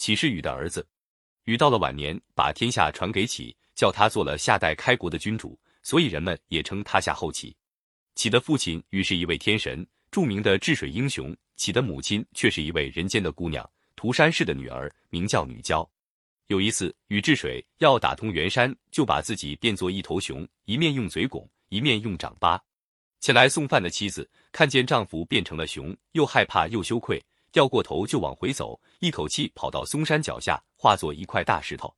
启是禹的儿子。禹到了晚年，把天下传给启，叫他做了夏代开国的君主，所以人们也称他夏后启。启的父亲禹是一位天神，著名的治水英雄；启的母亲却是一位人间的姑娘，涂山氏的女儿，名叫女娇。有一次，禹治水要打通元山，就把自己变作一头熊，一面用嘴拱，一面用掌扒。前来送饭的妻子看见丈夫变成了熊，又害怕又羞愧。掉过头就往回走，一口气跑到嵩山脚下，化作一块大石头。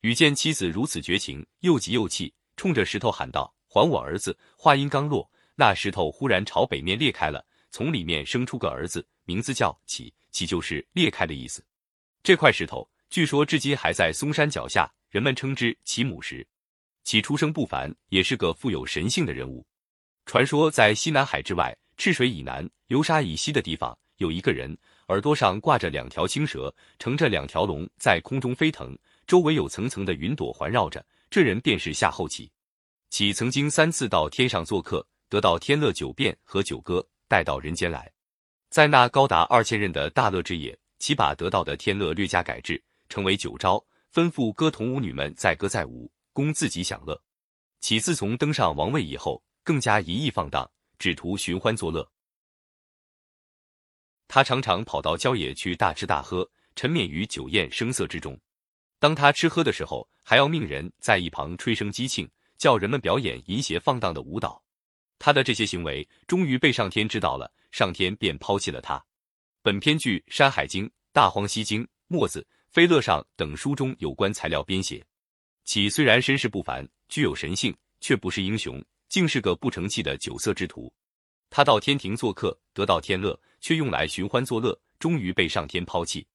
禹见妻子如此绝情，又急又气，冲着石头喊道：“还我儿子！”话音刚落，那石头忽然朝北面裂开了，从里面生出个儿子，名字叫启，启就是裂开的意思。这块石头据说至今还在嵩山脚下，人们称之启母石。启出生不凡，也是个富有神性的人物。传说在西南海之外，赤水以南、流沙以西的地方。有一个人耳朵上挂着两条青蛇，乘着两条龙在空中飞腾，周围有层层的云朵环绕着。这人便是夏后启。启曾经三次到天上做客，得到天乐九变和九歌，带到人间来。在那高达二千仞的大乐之夜，启把得到的天乐略加改制，成为九招，吩咐歌童舞女们载歌载舞，供自己享乐。启自从登上王位以后，更加一意放荡，只图寻欢作乐。他常常跑到郊野去大吃大喝，沉湎于酒宴声色之中。当他吃喝的时候，还要命人在一旁吹声击磬，叫人们表演淫邪放荡的舞蹈。他的这些行为终于被上天知道了，上天便抛弃了他。本篇剧《山海经》《大荒西经》《墨子》《飞乐上》等书中有关材料编写。启虽然身世不凡，具有神性，却不是英雄，竟是个不成器的酒色之徒。他到天庭做客，得到天乐，却用来寻欢作乐，终于被上天抛弃。